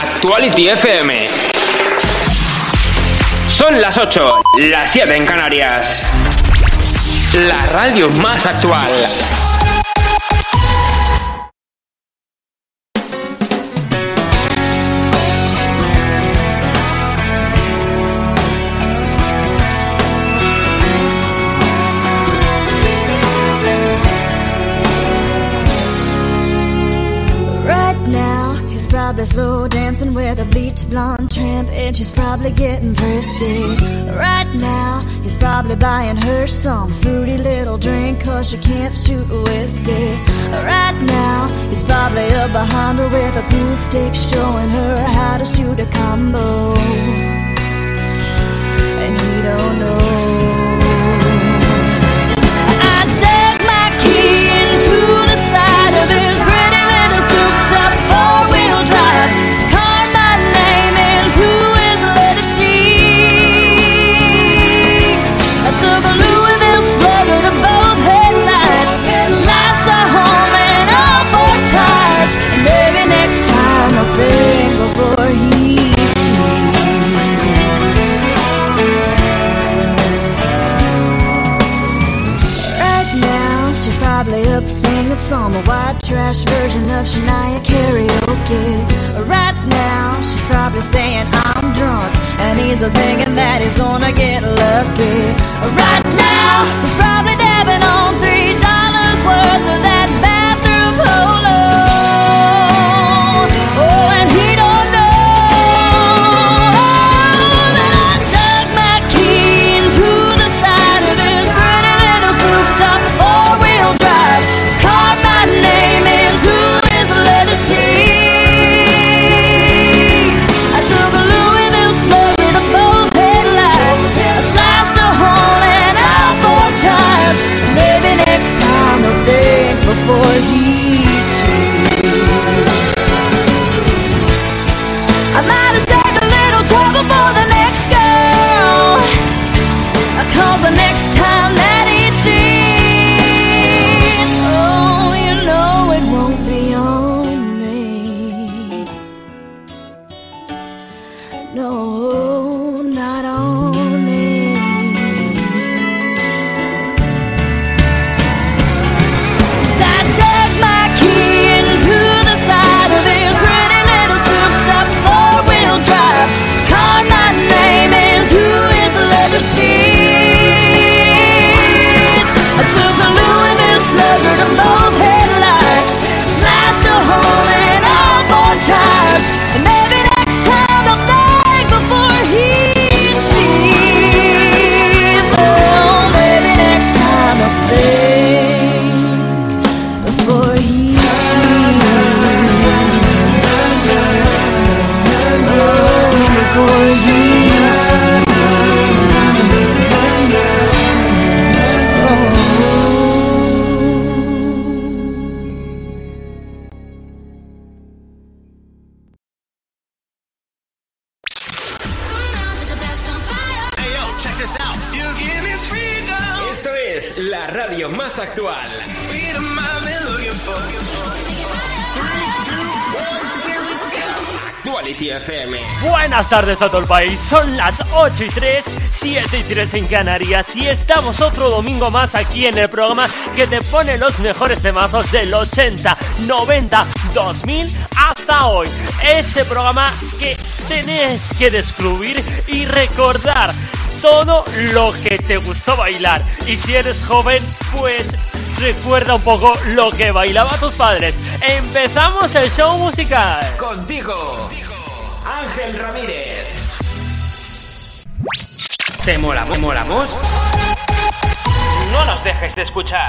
Actuality FM. Son las 8, las 7 en Canarias. La radio más actual. And she's probably getting thirsty. Right now, he's probably buying her some fruity little drink, cause she can't shoot whiskey. Right now, he's probably up behind her with a pool stick, showing her how to shoot a combo. And he don't know. some trash version of Shania karaoke. Right now, she's probably saying I'm drunk, and he's thinking that he's gonna get lucky. Right now, he's probably tardes a todo el país, son las 8 y 3, 7 y 3 en Canarias y estamos otro domingo más aquí en el programa que te pone los mejores temazos del 80, 90, 2000 hasta hoy. Este programa que tenés que descubrir y recordar todo lo que te gustó bailar y si eres joven pues recuerda un poco lo que bailaba tus padres. Empezamos el show musical. Contigo, Ángel Ramírez. ¿Te molamos? molamos? No nos dejes de escuchar.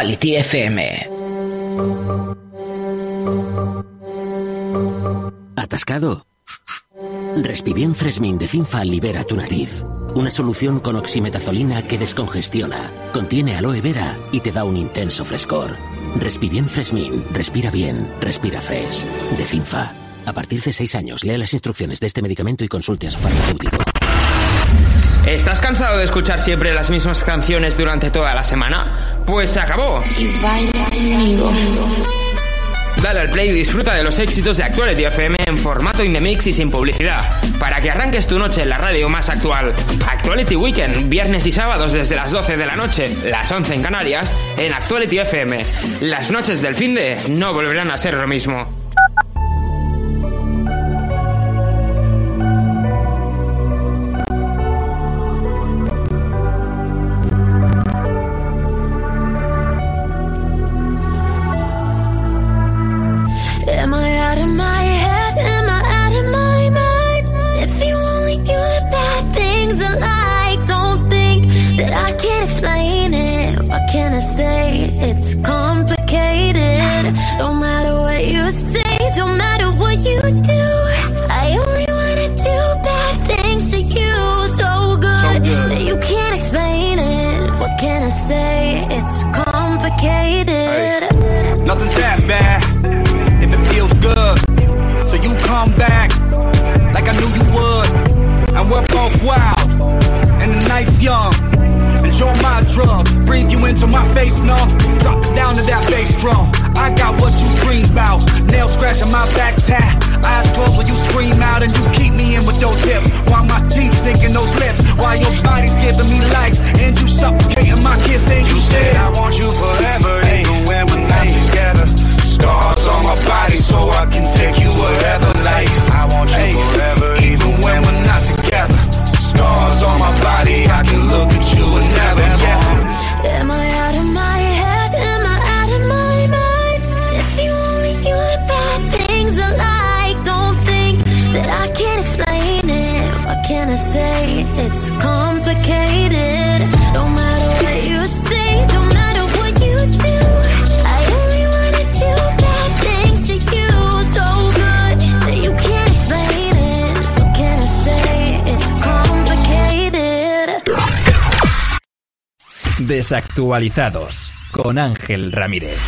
Quality FM. ¿Atascado? Respiven Fresmin de Cinfa libera tu nariz. Una solución con oximetazolina que descongestiona, contiene aloe vera y te da un intenso frescor. Respiven Fresmin, respira bien, respira fresh. De Cinfa. A partir de 6 años, lea las instrucciones de este medicamento y consulte a su farmacéutico. ¿Estás cansado de escuchar siempre las mismas canciones durante toda la semana? Pues se acabó. Y baila conmigo. Dale al play y disfruta de los éxitos de Actuality FM en formato in the mix y sin publicidad, para que arranques tu noche en la radio más actual. Actuality Weekend, viernes y sábados desde las 12 de la noche, las 11 en Canarias, en Actuality FM. Las noches del fin de no volverán a ser lo mismo. Was young. Enjoy my drug, breathe you into my face, no. Drop it down to that bass drum. I got what you dream about. Nail scratching my back tat. Eyes closed when you scream out and you keep me in with those hips. While my teeth sinking those lips. While your body's giving me life and you suffocating my kiss. Then you said, I want you forever, even when we're not together. Scars on my body so I can take you wherever. Like, I want you forever, even when we're not together. Scars on my body, I can look at you and never, yeah. Am I out of my head? Am I out of my mind? If you only knew the bad things I like, don't think that I can explain it. What can I say? It's Desactualizados con Ángel Ramírez.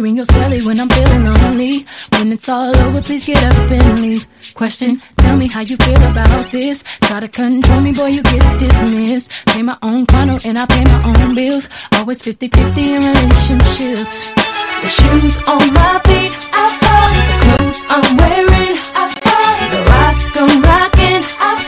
Rings. Your celly when I'm feeling lonely. When it's all over, please get up and leave. Question, tell me how you feel about this. Try to control me, boy, you get dismissed. Pay my own condo and I pay my own bills. Always 50-50 in relationships. The shoes on my feet, I bought. The clothes I'm wearing, I bought. The rock I'm rocking, I bought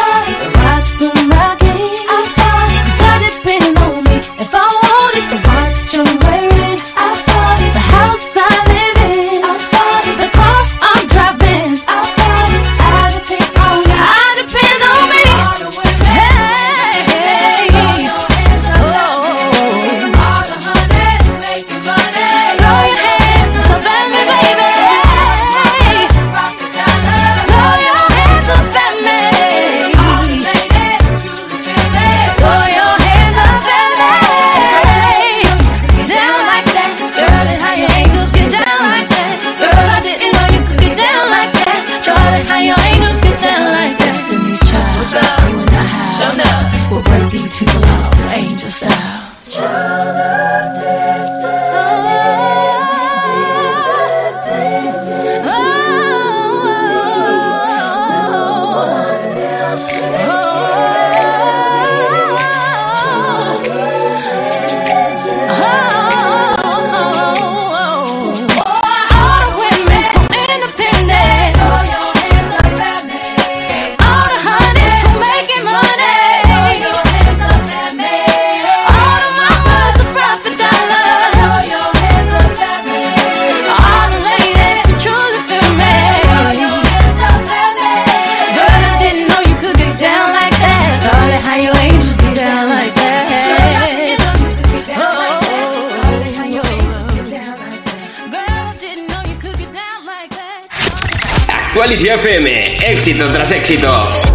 Actuality FM, éxito tras éxito.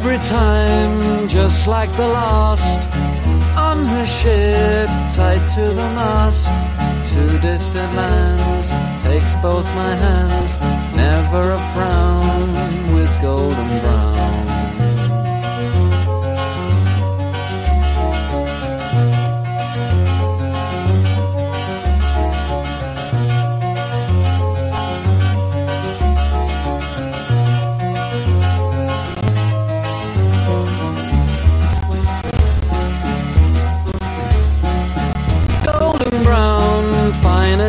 Every time, just like the last, on her ship, tied to the mast, to distant lands, takes both my hands, never a frown with golden brown.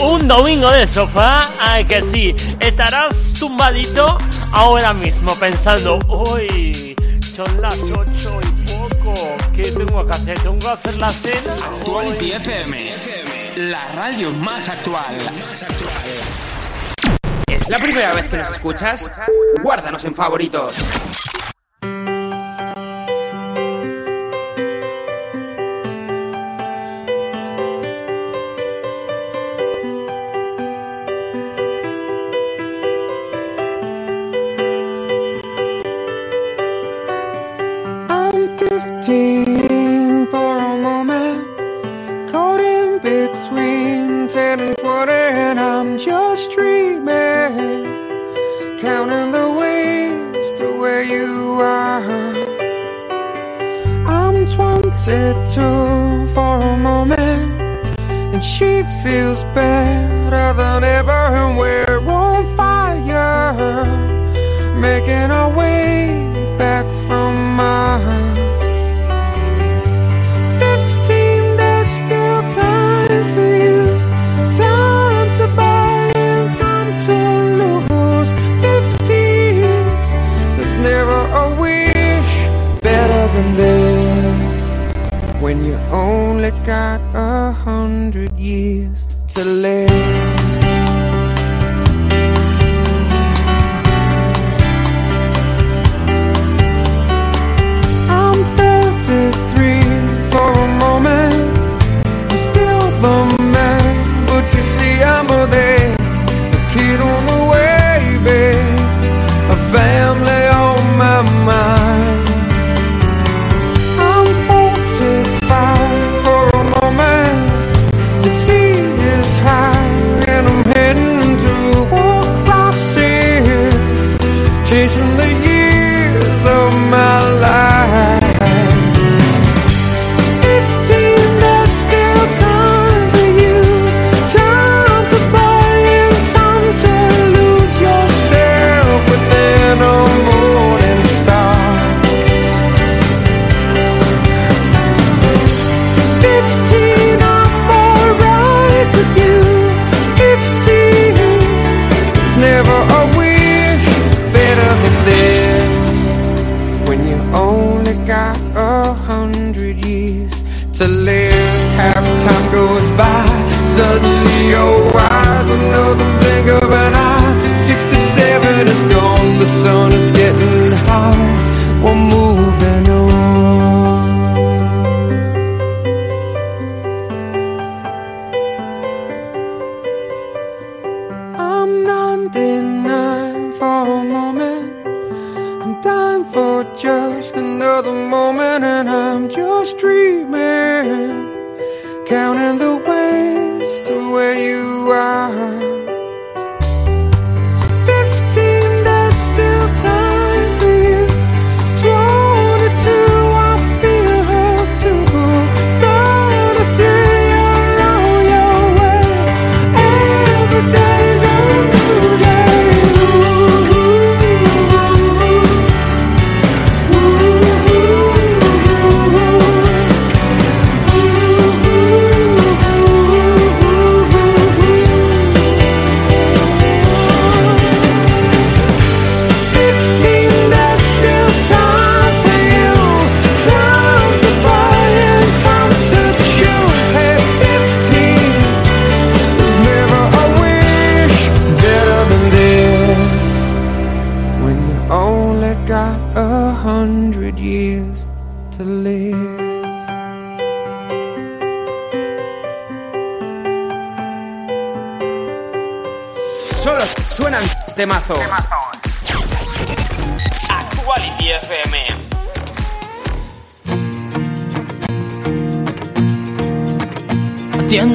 Un domingo de sofá, ay que sí, estarás tumbadito ahora mismo pensando, uy, son las ocho y poco, ¿qué tengo que hacer? ¿Tengo que hacer la cena? Actuality FM, la radio más actual. ¿Es la primera vez que nos escuchas? Guárdanos en favoritos.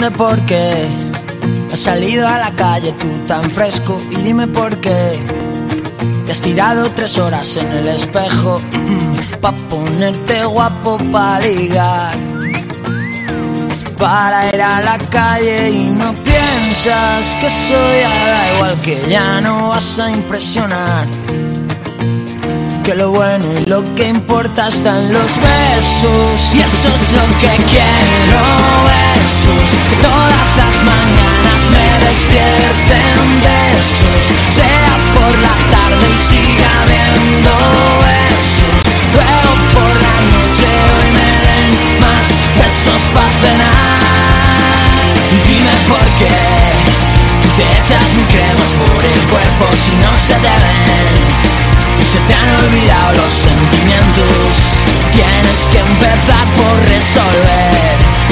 Atiende por qué has salido a la calle tú tan fresco y dime por qué te has tirado tres horas en el espejo pa ponerte guapo pa ligar. Para ir a la calle y no piensas que soy da igual que ya no vas a impresionar. Que lo bueno y lo que importa están los besos y eso es lo que quiero besos todas las mañanas me despierten besos. Sea por la tarde y siga habiendo besos. Luego por la noche hoy me den más besos para cenar. Dime por qué te echas mi cremas por el cuerpo si no se te ven. Y se te han olvidado los sentimientos. Tienes que empezar por resolver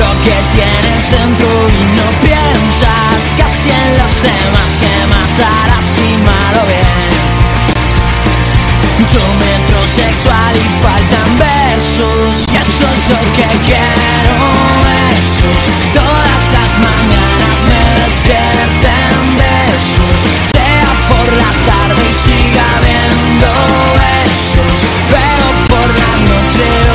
lo que tienes dentro y no piensas casi en los demás. Que más darás si mal o bien. Mucho metrosexual y faltan versos y eso es lo que quiero besos. Todas las mañanas me despierten besos. Sea por la tarde y siga habiendo besos. Luego por la noche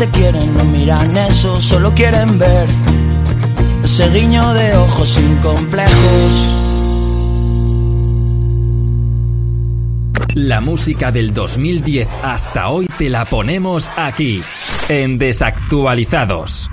te quieren no miran eso Solo quieren ver Ese guiño de ojos sin complejos La música del 2010 hasta hoy te la ponemos aquí, en Desactualizados.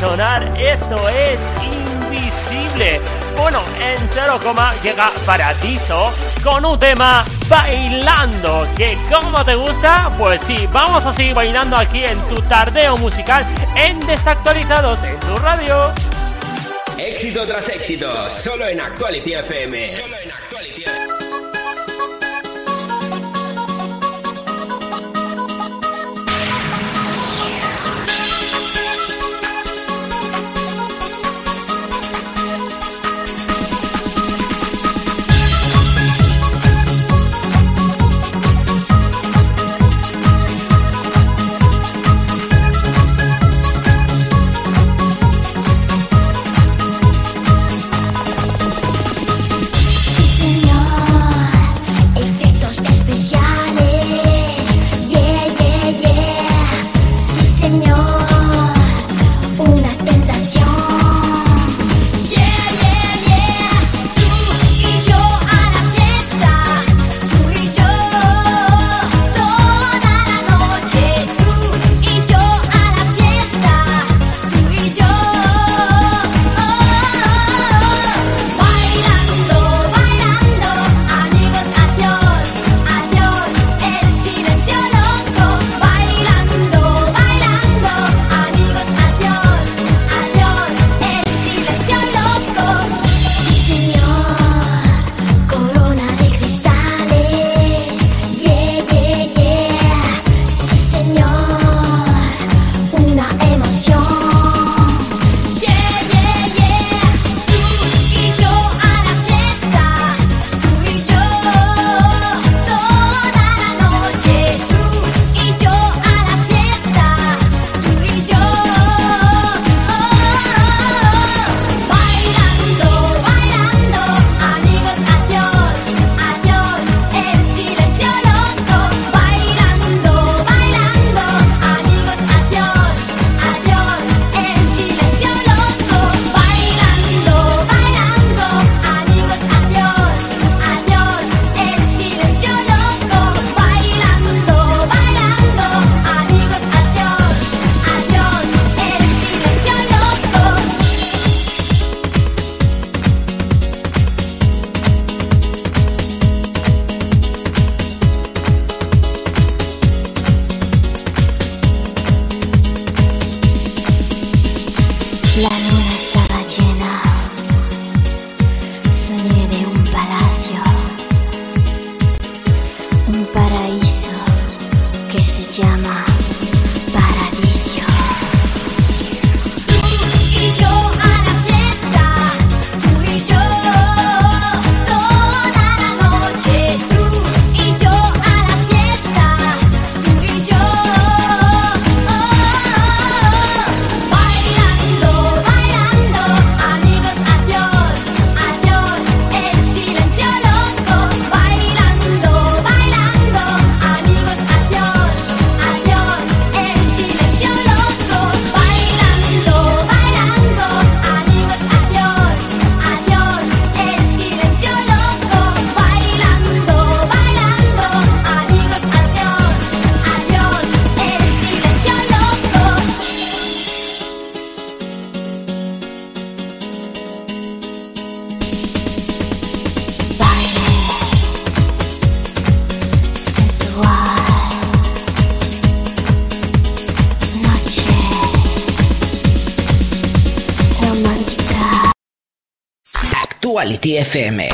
sonar, esto es Invisible. Bueno, en 0, llega Paradiso con un tema bailando. ¿Que como te gusta? Pues sí, vamos a seguir bailando aquí en tu tardeo musical en Desactualizados en tu radio. Éxito tras éxito, solo en Actuality FM. Solo en Actuality. Actuality FM.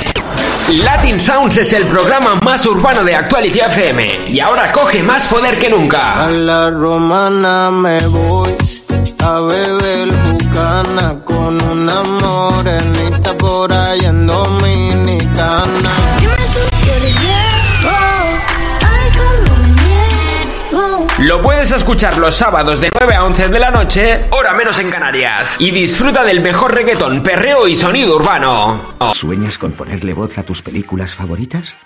Latin Sounds es el programa más urbano de Actuality FM y ahora coge más poder que nunca. A la romana me voy a beber bucana con una morenita por ahí en Dominicana. Lo puedes escuchar los sábados de 9 a 11 de la noche, hora menos en Canarias. Y disfruta del mejor reggaetón, perreo y sonido urbano. ¿Sueñas con ponerle voz a tus películas favoritas?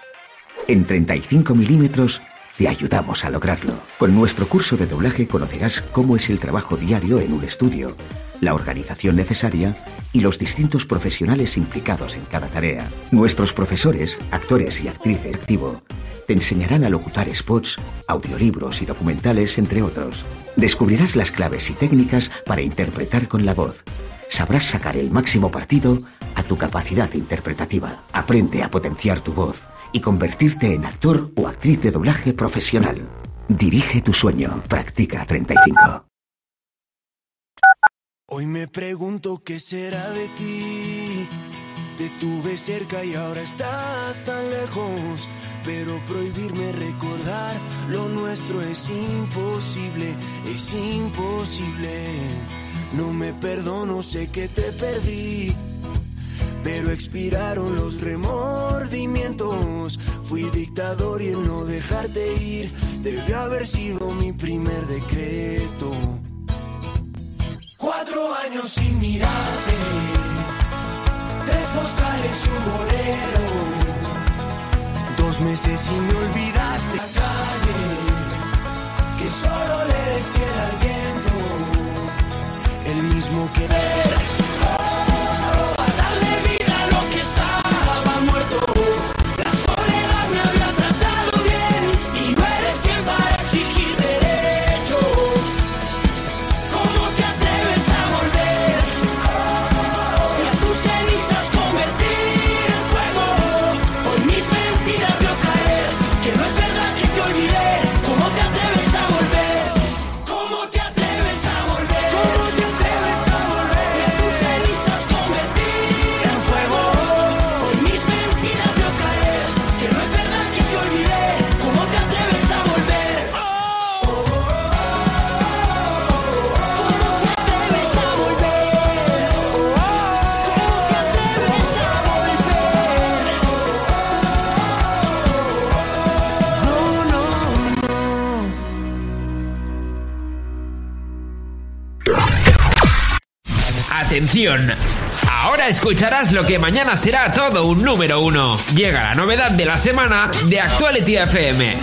En 35 milímetros te ayudamos a lograrlo. Con nuestro curso de doblaje conocerás cómo es el trabajo diario en un estudio, la organización necesaria y los distintos profesionales implicados en cada tarea. Nuestros profesores, actores y actrices activo te enseñarán a locutar spots, audiolibros y documentales, entre otros. Descubrirás las claves y técnicas para interpretar con la voz. Sabrás sacar el máximo partido a tu capacidad interpretativa. Aprende a potenciar tu voz y convertirte en actor o actriz de doblaje profesional. Dirige tu sueño. Practica 35. Hoy me pregunto qué será de ti. Te tuve cerca y ahora estás tan lejos. Pero prohibirme recordar lo nuestro es imposible, es imposible. No me perdono, sé que te perdí. Pero expiraron los remordimientos. Fui dictador y el no dejarte ir debió haber sido mi primer decreto. Cuatro años sin mirarte, tres postales y un bolero. Meses y me olvidaste. La calle, que solo le eres fiel al viento, el mismo que a Escucharás lo que mañana será todo un número uno. Llega la novedad de la semana de Actuality FM.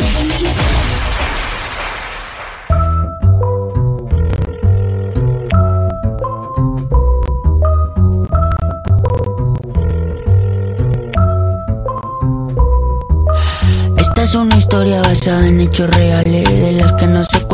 Esta es una historia basada en hechos reales, de las que no se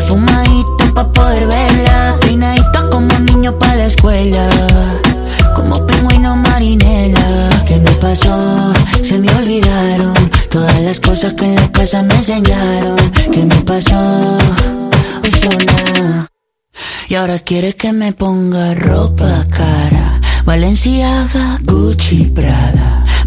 Perfumadito pa' poder verla Peinadito como niño pa' la escuela Como pingüino marinela ¿Qué me pasó? Se me olvidaron Todas las cosas que en la casa me enseñaron ¿Qué me pasó? Eso nada. Y ahora quiere que me ponga ropa cara Valenciaga, Gucci, Prada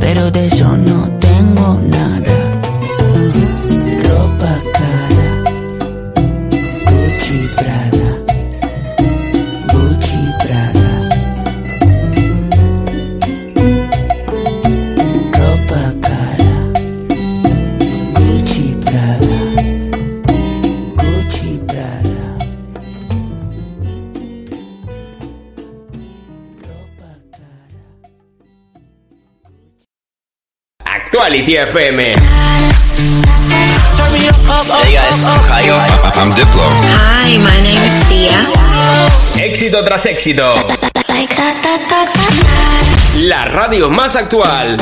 Pero de eso no tengo nada. Ropa. Actuality FM. Hey guys, I'm Jairo. I'm Diplo. Hi, my name is Sia. Éxito tras éxito. La radio más actual.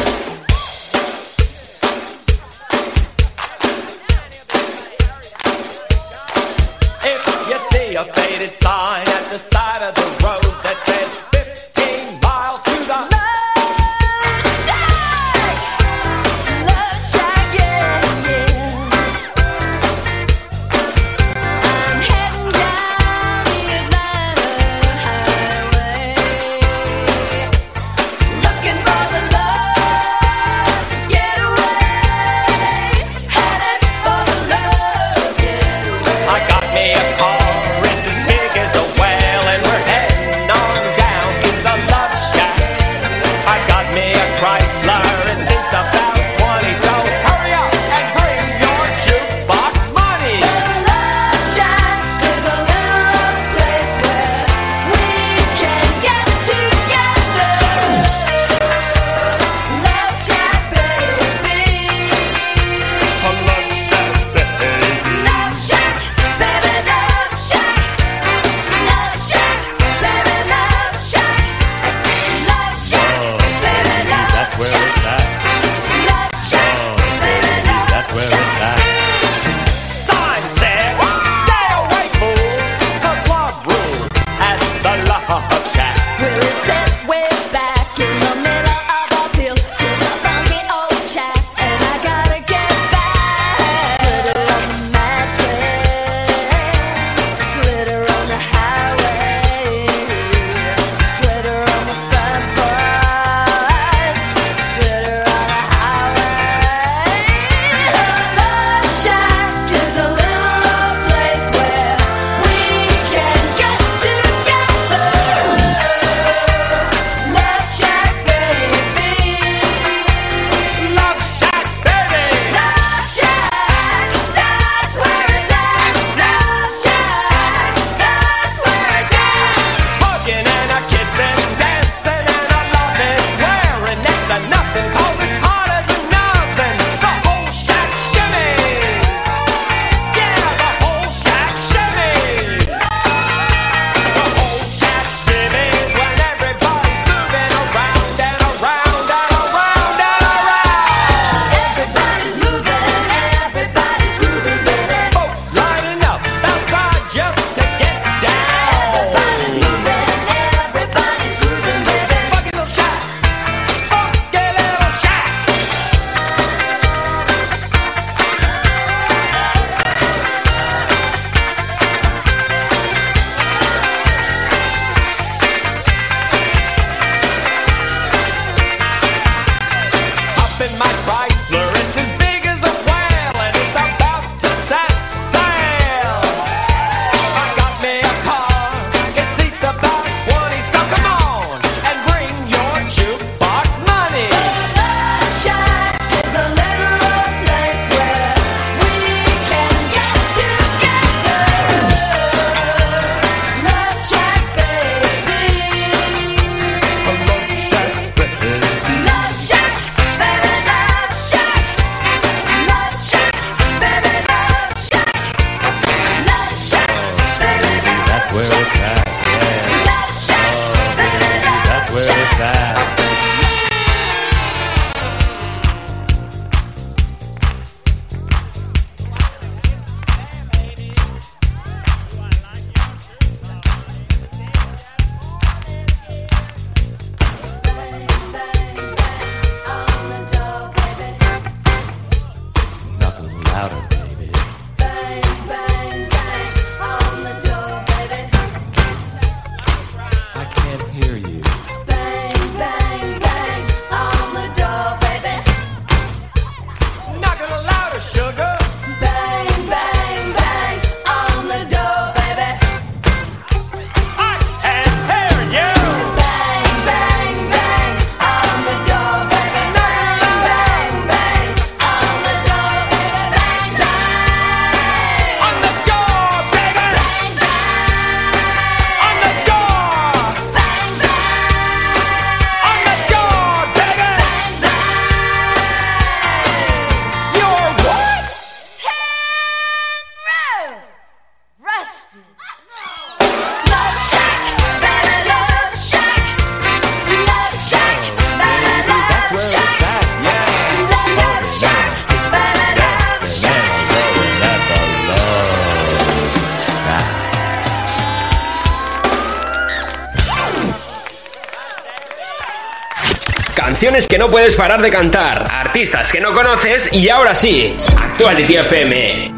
Que no puedes parar de cantar, artistas que no conoces y ahora sí, Actuality FM.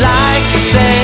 Like to say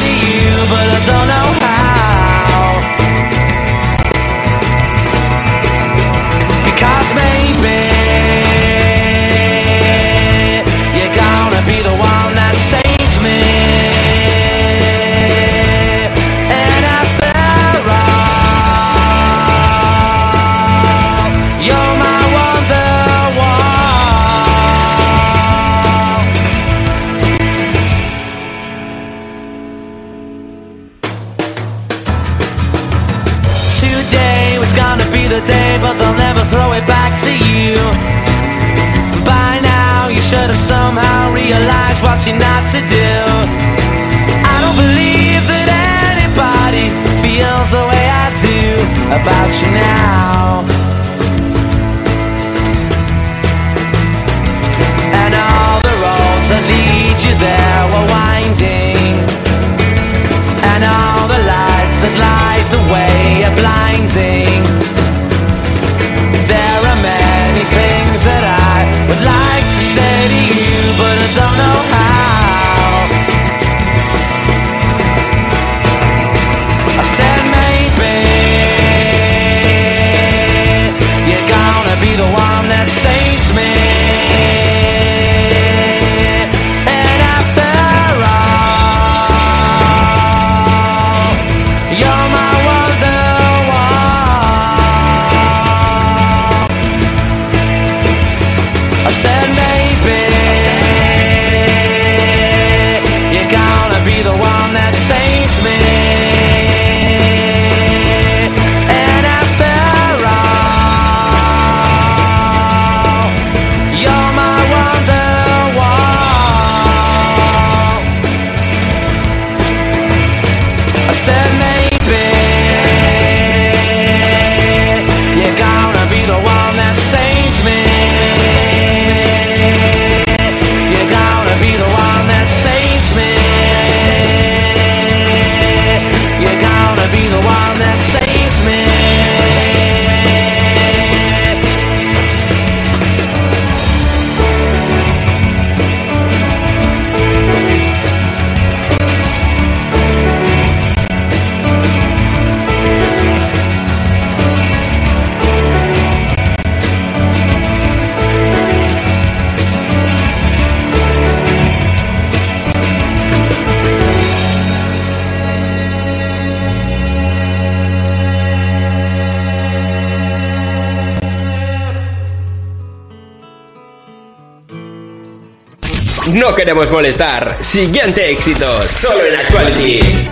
queremos molestar. Siguiente éxito, solo en Actuality.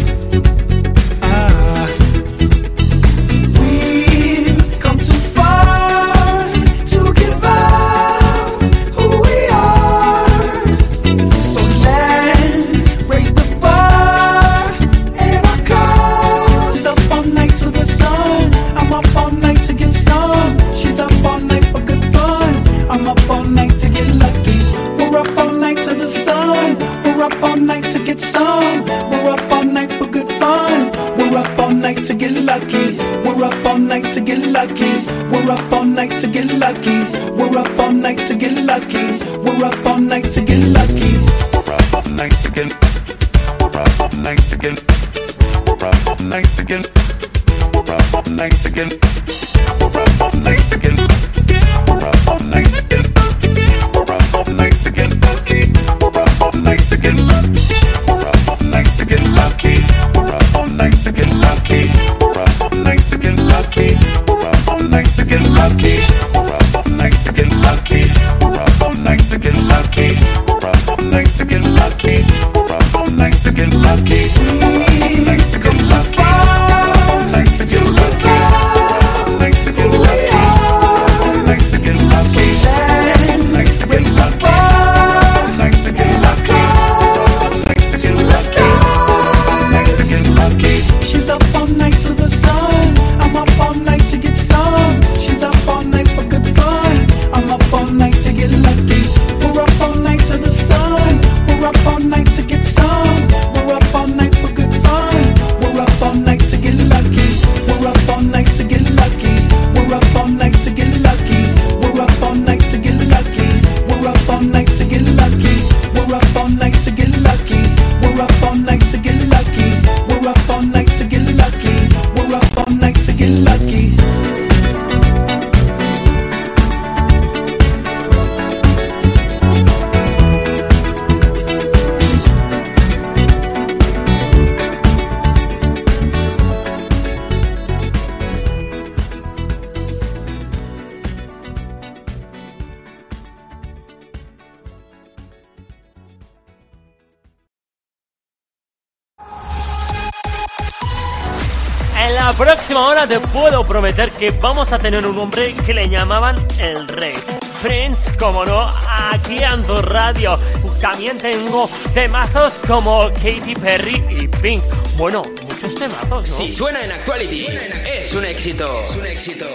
vamos a tener un hombre que le llamaban el rey. Prince, como no, aquí ando radio. También tengo temazos como Katy Perry y Pink. Bueno, muchos temazos, ¿no? Sí, suena en Actuality. Es un éxito. Es un éxito.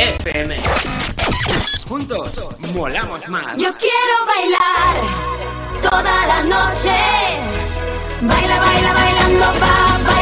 FM. Juntos molamos más. Yo quiero bailar toda la noche. Baila, baila, bailando, va, baila.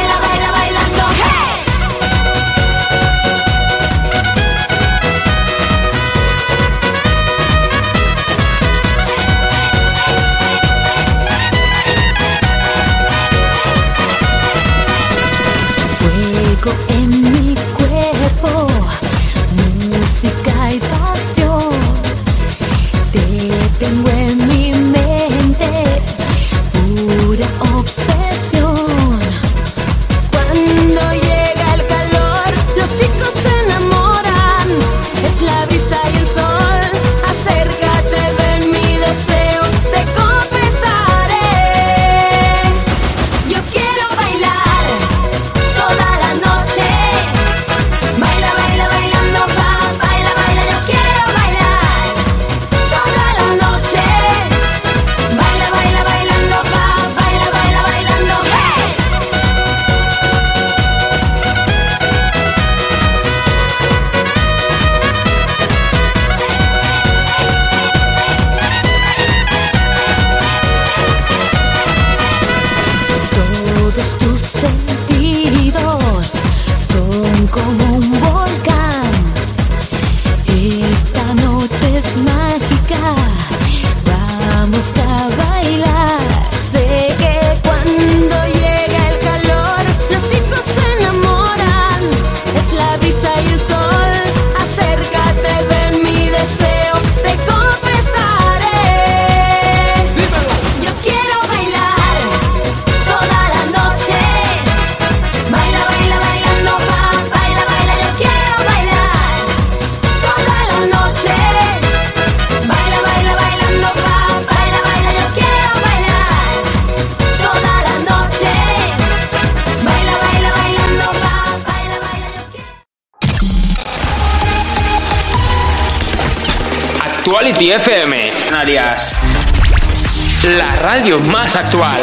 La radio más actual.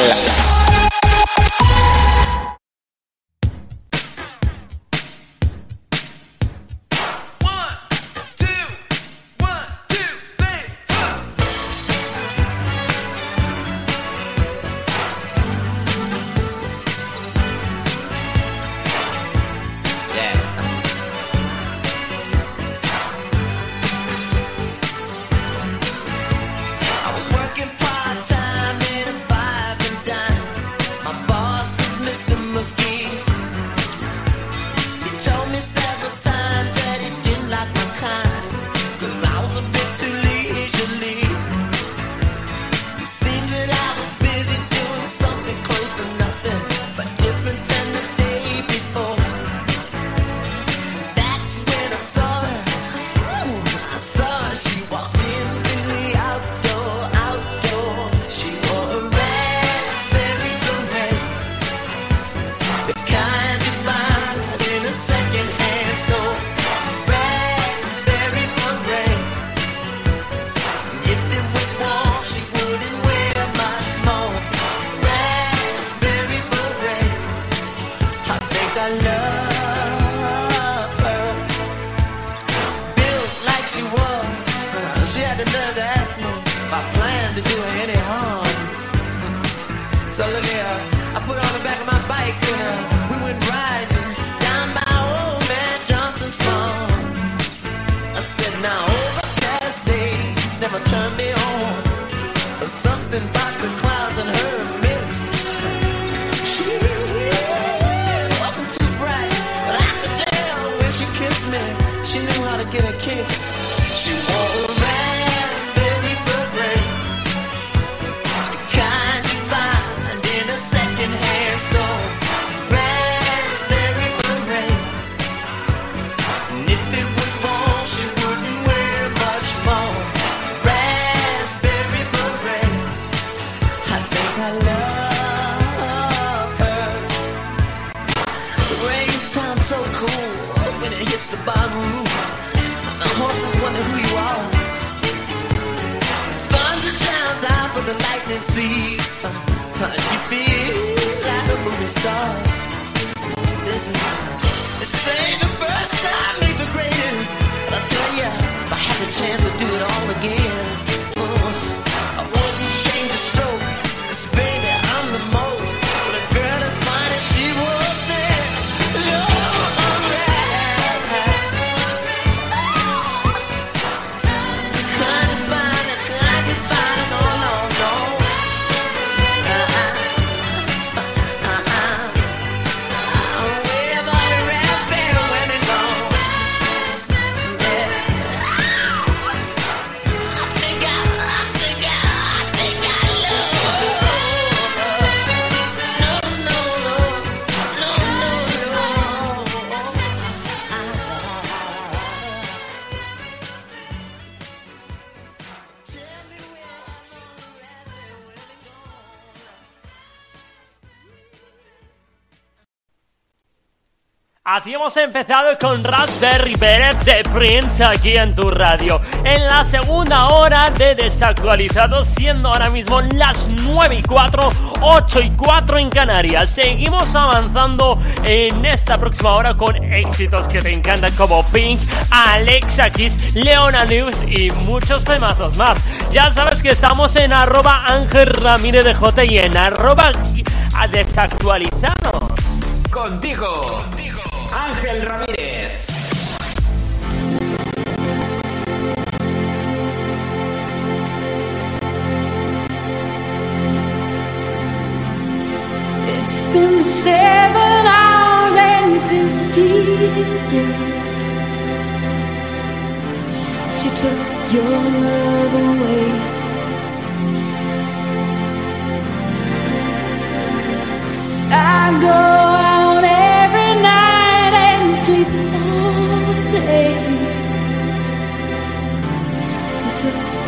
hemos empezado con Raspberry Beret de Prince aquí en tu radio. En la segunda hora de Desactualizados, siendo ahora mismo las 9 y 4, 8 y 4 en Canarias. Seguimos avanzando en esta próxima hora con éxitos que te encantan como Pink, Alexa Kiss, Leona News y muchos temazos más. Ya sabes que estamos en arroba Ángel Ramírez de J y en arroba desactualizados. Contigo. Ángel Ramírez. It's been seven hours and fifteen days since you took your love away.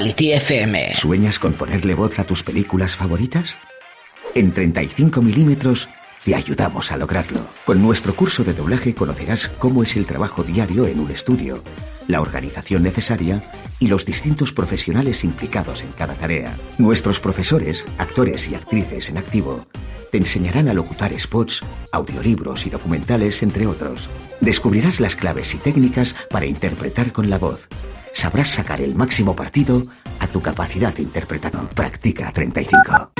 Actuality FM. ¿Sueñas con ponerle voz a tus películas favoritas? En 35 milímetros te ayudamos a lograrlo. Con nuestro curso de doblaje conocerás cómo es el trabajo diario en un estudio, la organización necesaria y los distintos profesionales implicados en cada tarea. Nuestros profesores, actores y actrices en activo te enseñarán a locutar spots, audiolibros y documentales, entre otros. Descubrirás las claves y técnicas para interpretar con la voz. Sabrás sacar el máximo partido a tu capacidad de interpretador. Practica 35.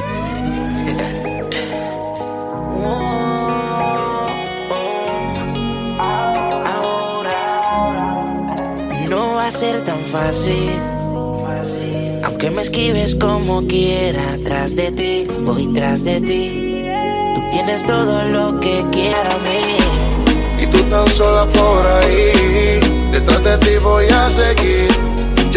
No va a ser tan fácil. Aunque me esquives como quiera, tras de ti, voy tras de ti. Tú tienes todo lo que quiera a mí. Y tú tan sola por ahí, detrás de ti voy a seguir.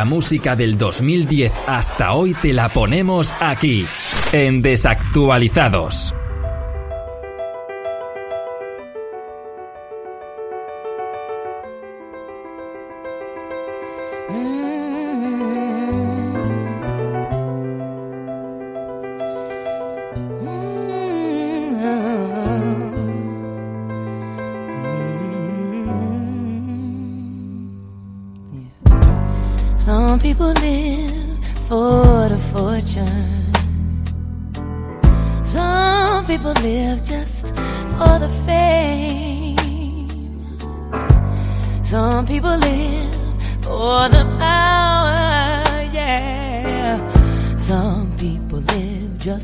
La música del 2010 hasta hoy te la ponemos aquí, en Desactualizados.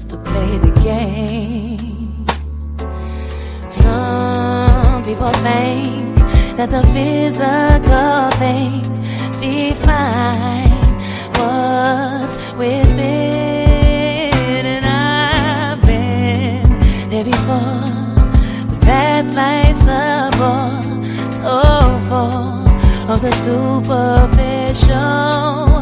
to play the game. Some people think that the physical things define what's within, and I've been there before. But that life's a bore so full of the superficial.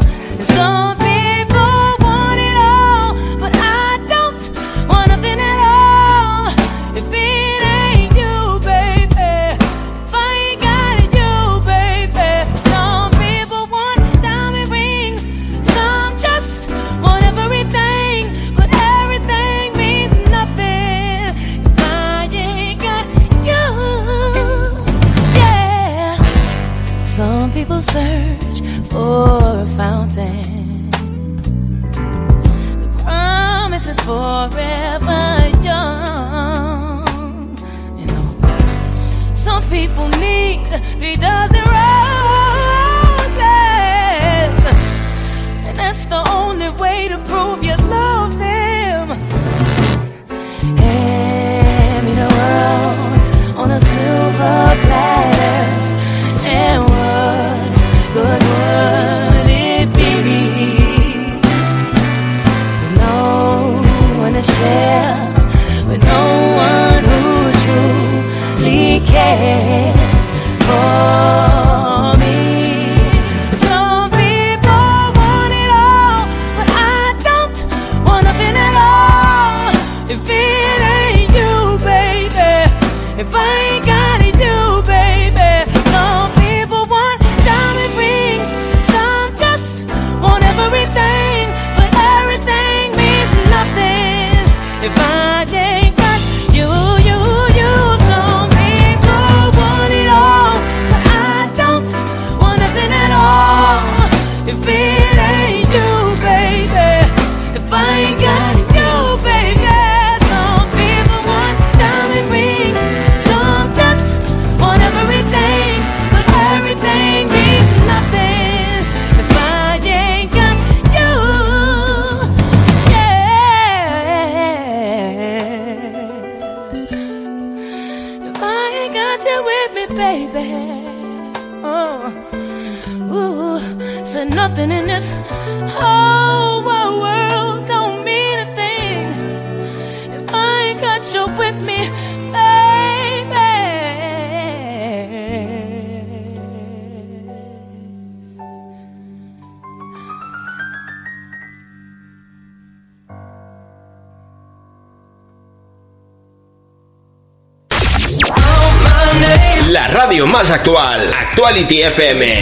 FM.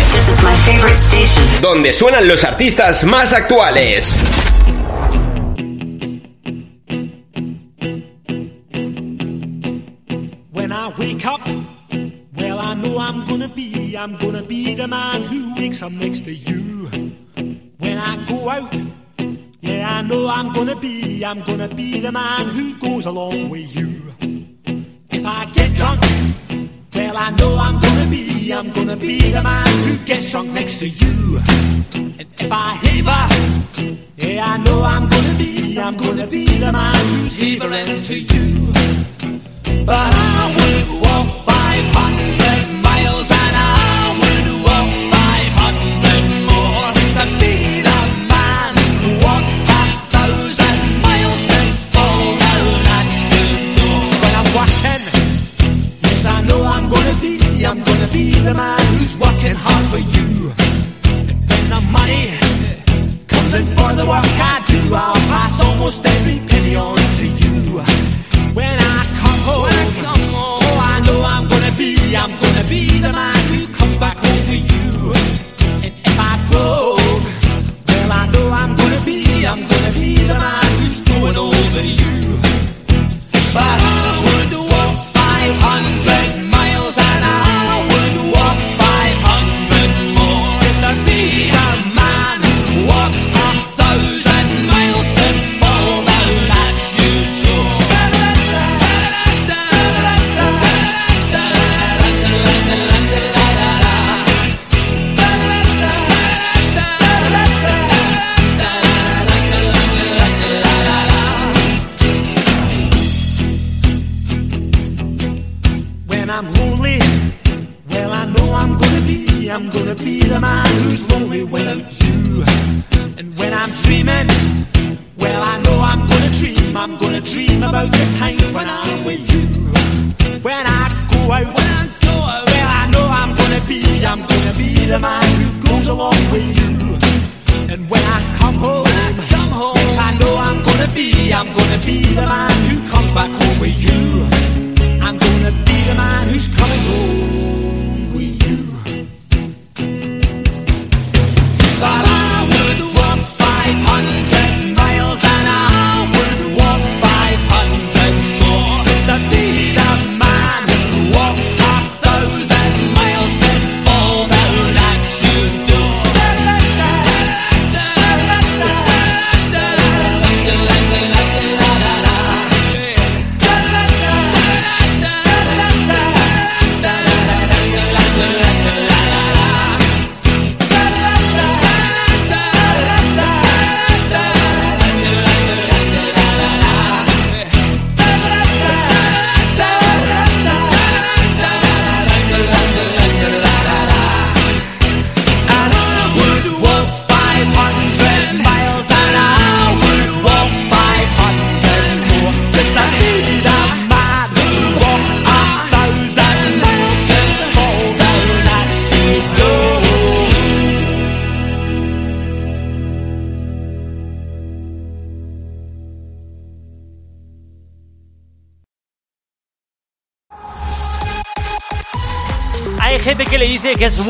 Donde suenan los artistas más actuales.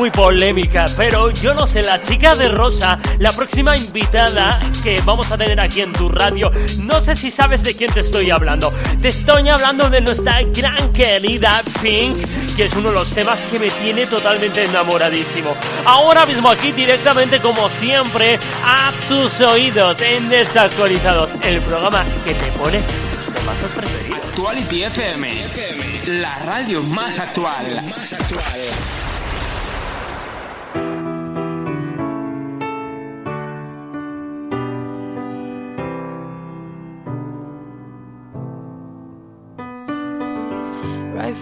Muy polémica, pero yo no sé, la chica de rosa, la próxima invitada que vamos a tener aquí en tu radio, no sé si sabes de quién te estoy hablando. Te estoy hablando de nuestra gran querida Pink, que es uno de los temas que me tiene totalmente enamoradísimo. Ahora mismo aquí directamente como siempre a tus oídos en Desactualizados, el programa que te pone tus FM, la radio más actual.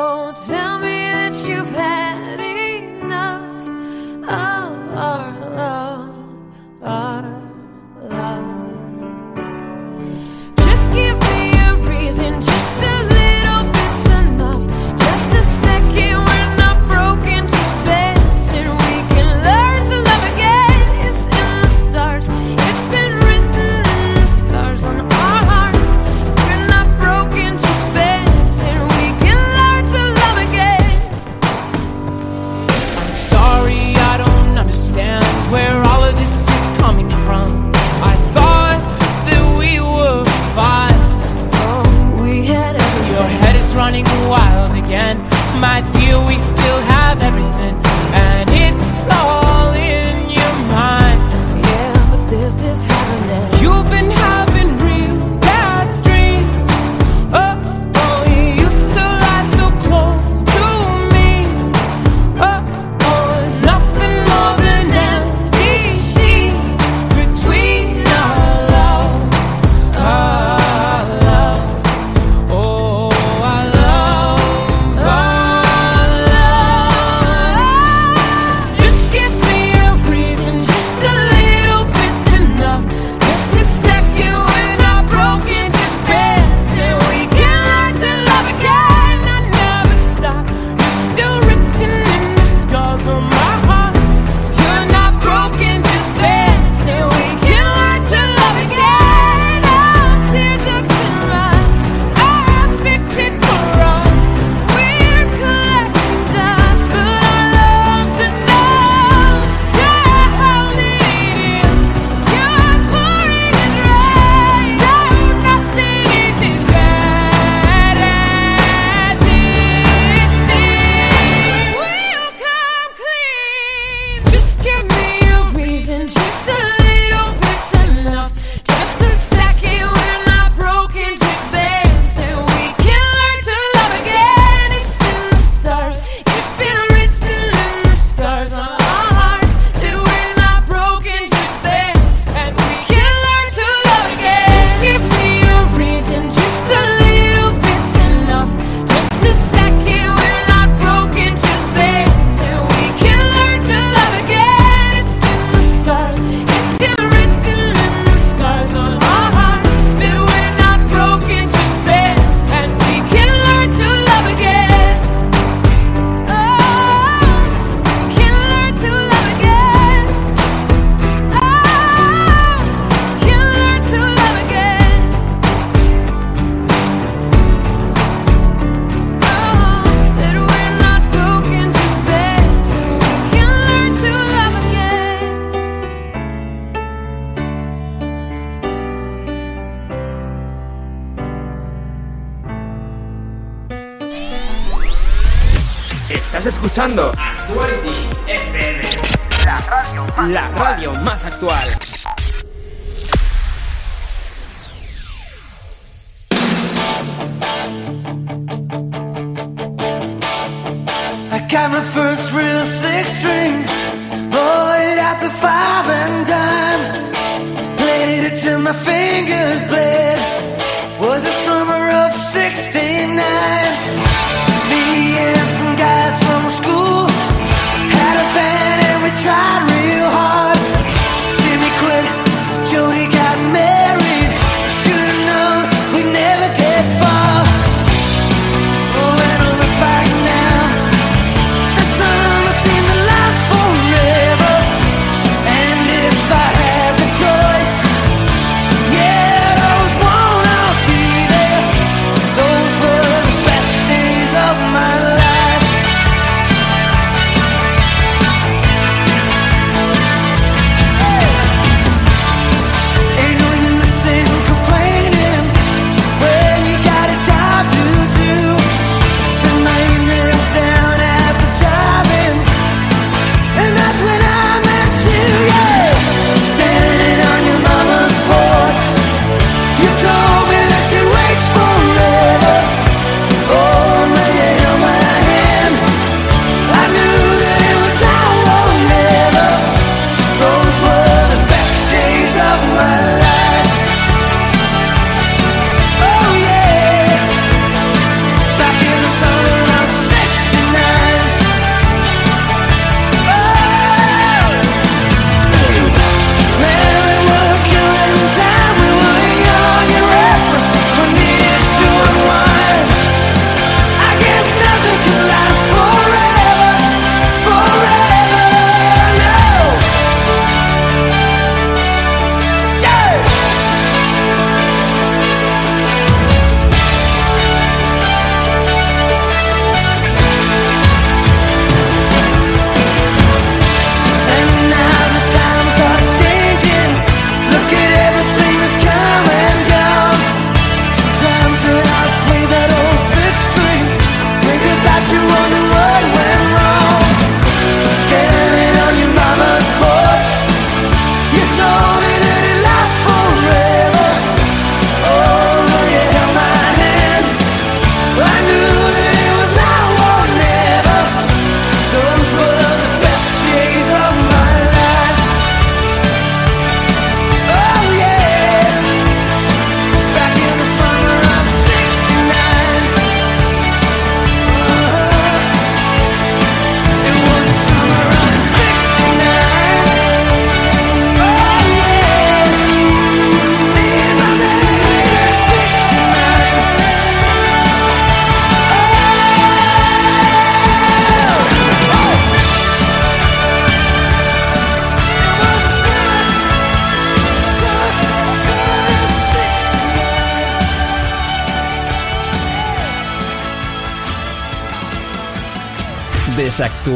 Oh, tell me that you've had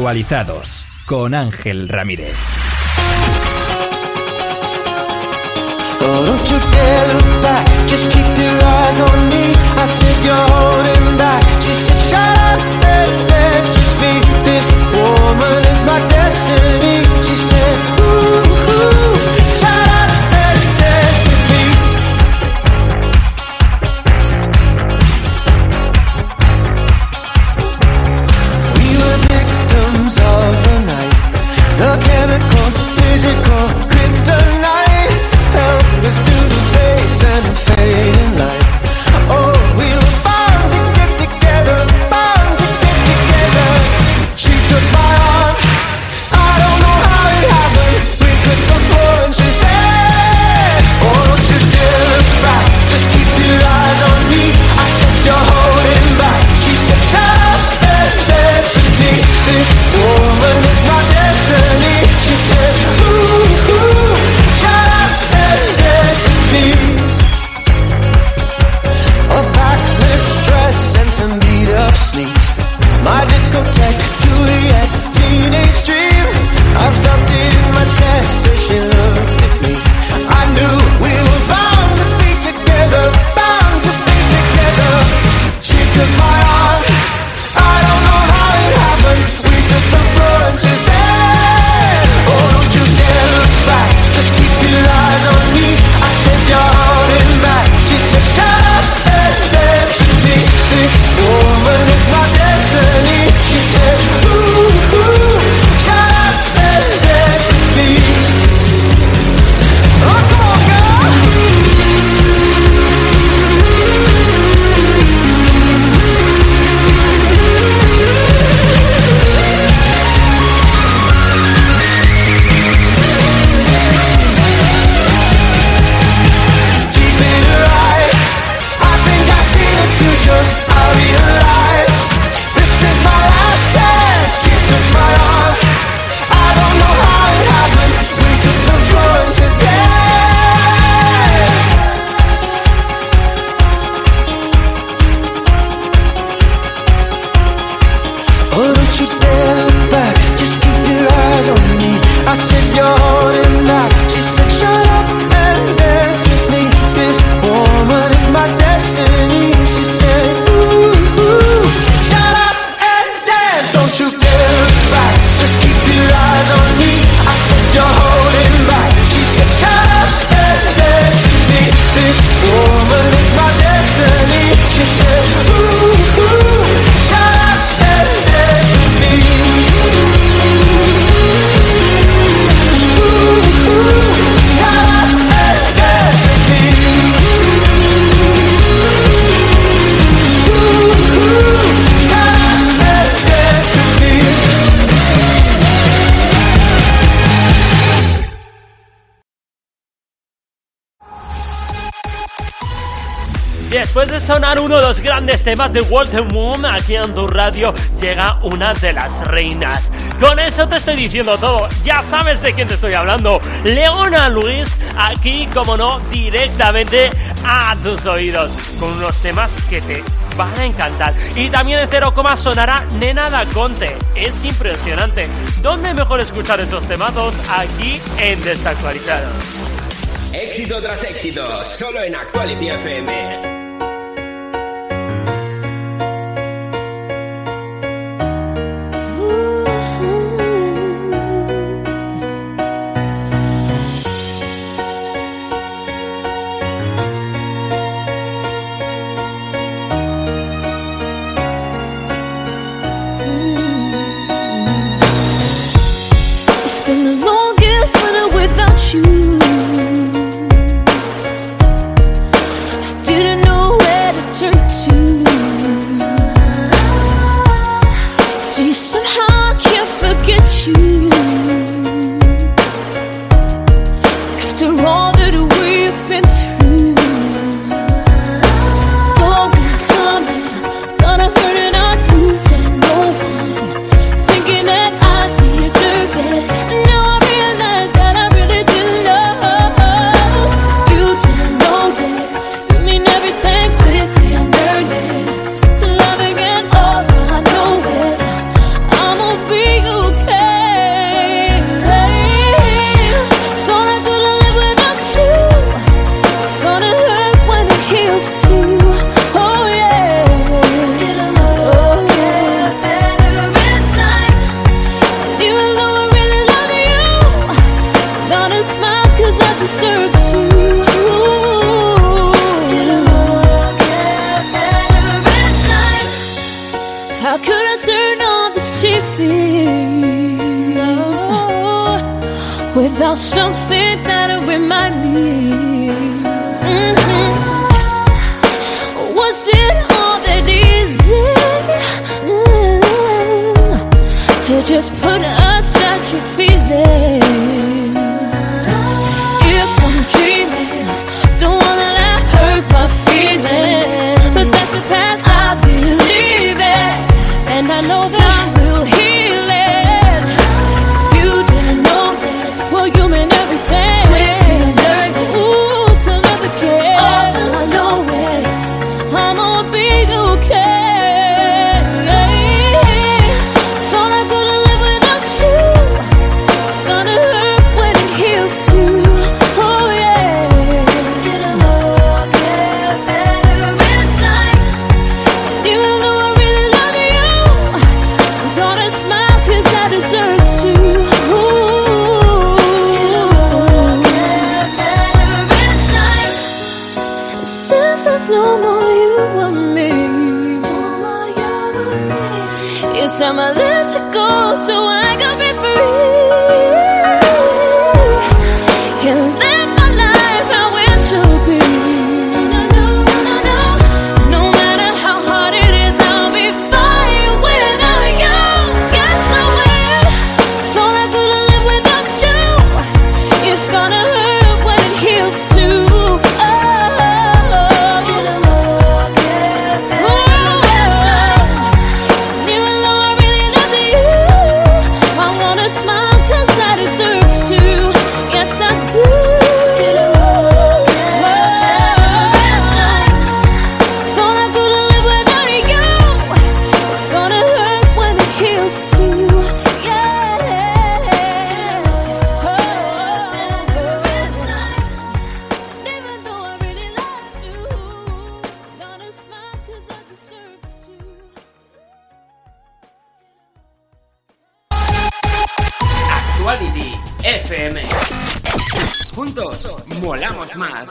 Desactualizados con Ángel Ramírez. sonar uno de los grandes temas de Walter Moon aquí en tu radio llega una de las reinas. Con eso te estoy diciendo todo, ya sabes de quién te estoy hablando. Leona Luis, aquí como no, directamente a tus oídos, con unos temas que te van a encantar. Y también en 0, sonará Nena da Conte. Es impresionante. ¿Dónde mejor escuchar estos temazos? Aquí en Desactualizados. Éxito tras éxito, solo en Actuality FM. FM. Juntos, molamos más.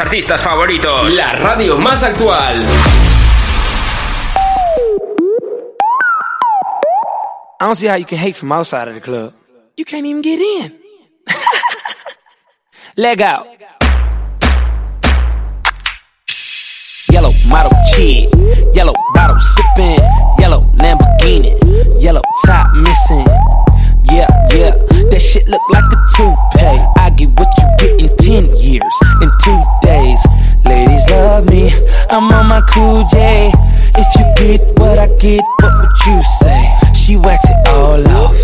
Artistas favoritos. La radio más actual. I don't see how you can hate from outside of the club. You can't even get in. Leg out. Yellow model chick, yellow bottle sipping, yellow Lamborghini, yellow top missing. Yeah, yeah, that shit look like a toupee. I'm on my cool J. If you get what I get, what would you say? She wax it all off,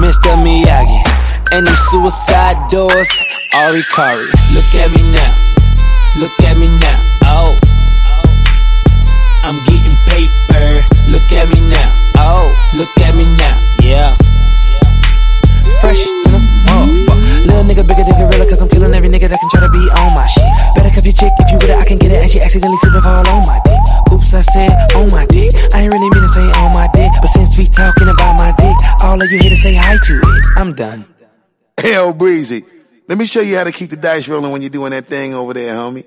Mr. Miyagi. And them suicide doors, Ari Kari. Look at me now, look at me now, oh. I'm getting paper, look at me now, oh. Look at me now, yeah. Fresh to the motherfucker. Little nigga bigger than gorilla, cause I'm killing every nigga that can try to be on my shit. Cuff your chick if you with it, I can get it. And she accidentally slipping fall on my dick. Oops, I said on my dick. I ain't really mean to say on my dick. But since we talking about my dick, all of you here to say hi to it. I'm done. Hell, Breezy. Let me show you how to keep the dice rolling when you're doing that thing over there, homie.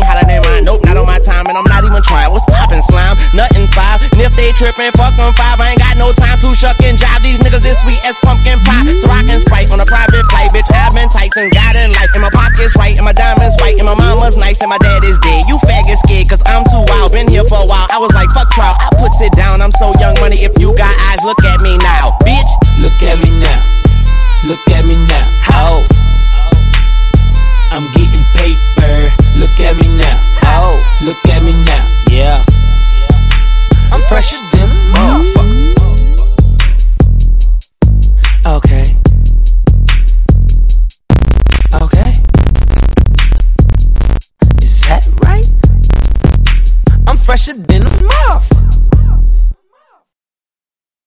ain't mine. Nope, not on my time. And I'm not even trying. What's poppin' slime? Nothing five. And if they trippin', fuck them five. I ain't got no time to shuck and jive. These niggas this sweet as pumpkin pie. So can sprite on a private flight, bitch. I've been tight since God in life. And my pockets right, and my diamonds white, and my mama's nice, and my dad is dead. You faggot scared, cause I'm too wild. Been here for a while. I was like, fuck trial. I puts it down. I'm so young money. If you got eyes, look at me now, bitch. Look at me now. Look at me now. Oh. I'm getting paper. Look at me now. Oh, look at me now. Yeah. I'm fresher than a motherfucker. Okay. Okay. Is that right? I'm fresher than a